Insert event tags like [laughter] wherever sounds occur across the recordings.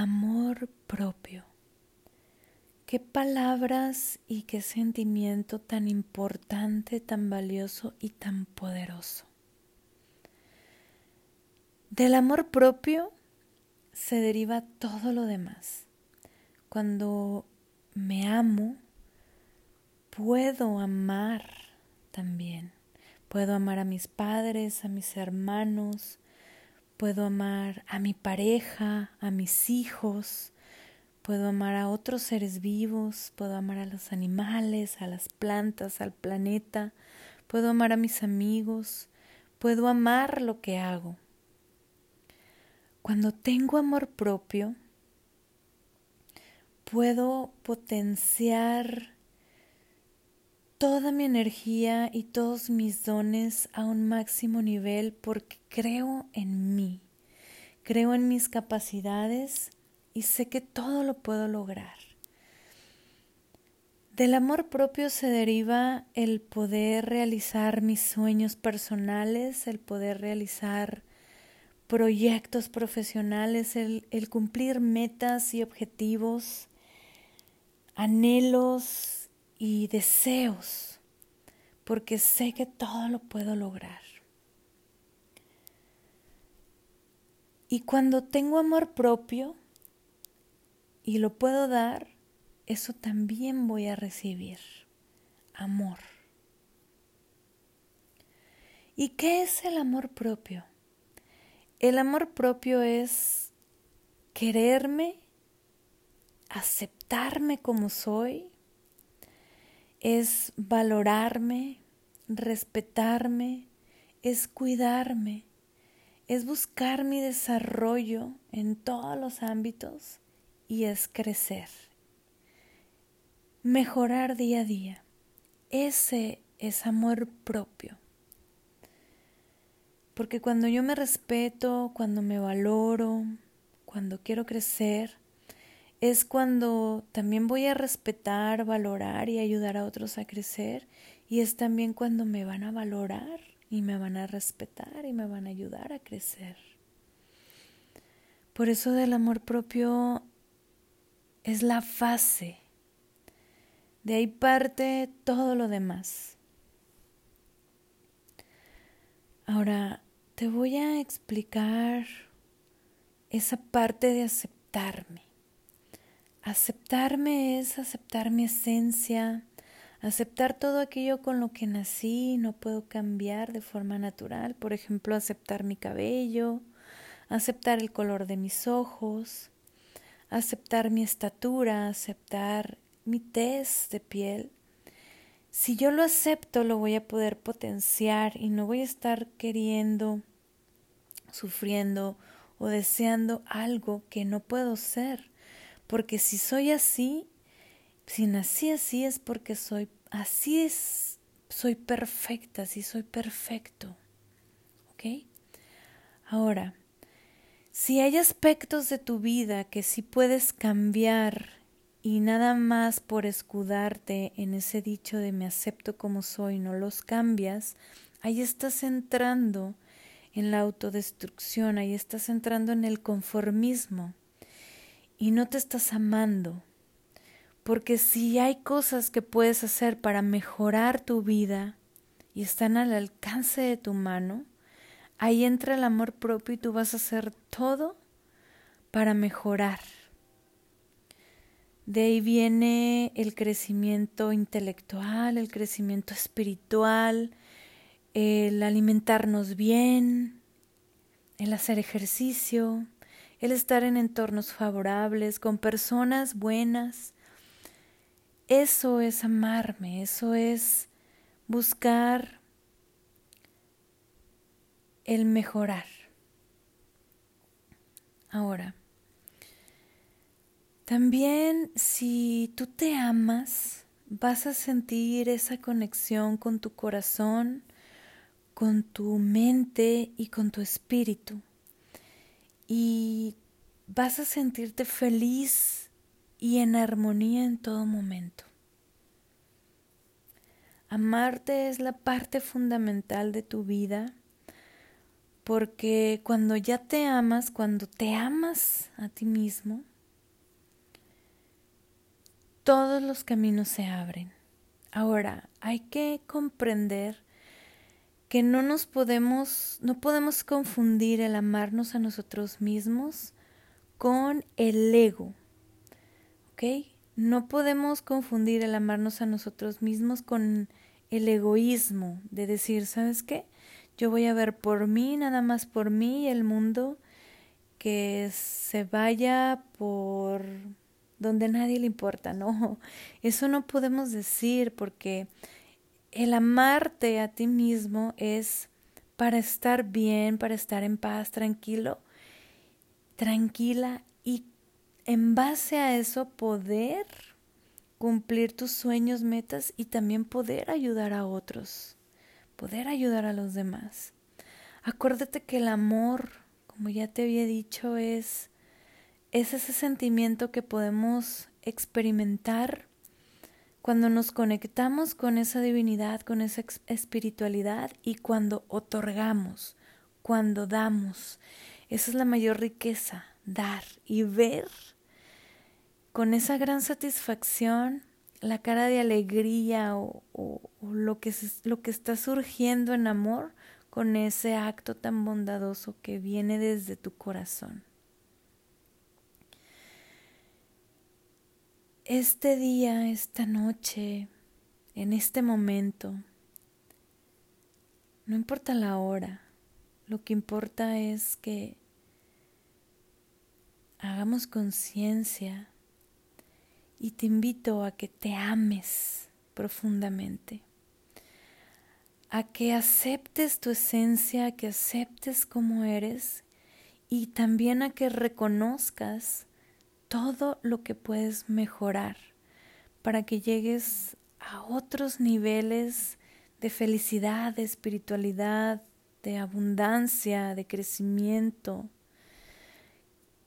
Amor propio. Qué palabras y qué sentimiento tan importante, tan valioso y tan poderoso. Del amor propio se deriva todo lo demás. Cuando me amo, puedo amar también. Puedo amar a mis padres, a mis hermanos, puedo amar a mi pareja, a mis hijos, puedo amar a otros seres vivos, puedo amar a los animales, a las plantas, al planeta, puedo amar a mis amigos, puedo amar lo que hago. Cuando tengo amor propio, puedo potenciar toda mi energía y todos mis dones a un máximo nivel porque creo en mí, creo en mis capacidades y sé que todo lo puedo lograr. Del amor propio se deriva el poder realizar mis sueños personales, el poder realizar proyectos profesionales, el, el cumplir metas y objetivos, anhelos y deseos, porque sé que todo lo puedo lograr. Y cuando tengo amor propio y lo puedo dar, eso también voy a recibir. Amor. ¿Y qué es el amor propio? El amor propio es quererme, aceptarme como soy, es valorarme, respetarme, es cuidarme, es buscar mi desarrollo en todos los ámbitos y es crecer, mejorar día a día. Ese es amor propio. Porque cuando yo me respeto, cuando me valoro, cuando quiero crecer, es cuando también voy a respetar, valorar y ayudar a otros a crecer y es también cuando me van a valorar y me van a respetar y me van a ayudar a crecer. Por eso del amor propio es la fase. De ahí parte todo lo demás. Ahora te voy a explicar esa parte de aceptarme. Aceptarme es aceptar mi esencia, aceptar todo aquello con lo que nací no puedo cambiar de forma natural. Por ejemplo, aceptar mi cabello, aceptar el color de mis ojos, aceptar mi estatura, aceptar mi tez de piel. Si yo lo acepto, lo voy a poder potenciar y no voy a estar queriendo, sufriendo o deseando algo que no puedo ser porque si soy así, si nací así es porque soy así es, soy perfecta, si soy perfecto. ¿Ok? Ahora, si hay aspectos de tu vida que sí puedes cambiar y nada más por escudarte en ese dicho de me acepto como soy, no los cambias, ahí estás entrando en la autodestrucción, ahí estás entrando en el conformismo y no te estás amando. Porque si hay cosas que puedes hacer para mejorar tu vida y están al alcance de tu mano, ahí entra el amor propio y tú vas a hacer todo para mejorar. De ahí viene el crecimiento intelectual, el crecimiento espiritual, el alimentarnos bien, el hacer ejercicio, el estar en entornos favorables, con personas buenas. Eso es amarme, eso es buscar el mejorar. Ahora, también si tú te amas, vas a sentir esa conexión con tu corazón, con tu mente y con tu espíritu y vas a sentirte feliz y en armonía en todo momento. Amarte es la parte fundamental de tu vida Porque cuando ya te amas, cuando te amas a ti mismo, todos los caminos se abren. Ahora, hay que comprender que no nos podemos, no podemos confundir el amarnos a nosotros mismos con el ego. ¿Ok? No podemos confundir el amarnos a nosotros mismos con el egoísmo de decir, ¿sabes qué? Yo voy a ver por mí, nada más por mí, y el mundo que se vaya por donde nadie le importa, no, [laughs] eso no podemos decir porque el amarte a ti mismo es para estar bien, para estar en paz, tranquilo, tranquila y en base a eso poder cumplir tus sueños, metas y también poder ayudar a otros, poder ayudar a los demás. Acuérdate que el amor, como ya te había dicho, es es ese sentimiento que podemos experimentar cuando nos conectamos con esa divinidad, con esa espiritualidad y cuando otorgamos, cuando damos. Esa es la mayor riqueza, dar y ver con esa gran satisfacción la cara de alegría o, lo, que, lo que está surgiendo en amor con ese acto tan bondadoso que viene desde tu corazón. Este día, esta noche, en este momento, no importa la hora, lo que importa es que hagamos conciencia y te invito a que te ames profundamente, a que aceptes tu esencia, a que aceptes cómo eres y también a que reconozcas todo lo que puedes mejorar para que llegues a otros niveles de felicidad, de espiritualidad, de abundancia, de crecimiento,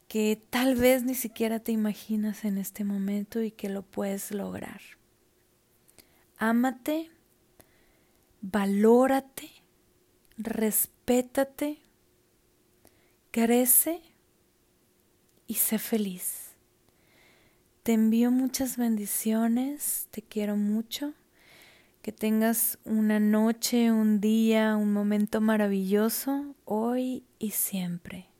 que tal vez ni siquiera te imaginas en este momento y que lo puedes lograr. Ámate, valórate, respétate, crece y sé feliz. Te envío muchas bendiciones, te quiero mucho, que tengas una noche, un día, un momento maravilloso hoy y siempre.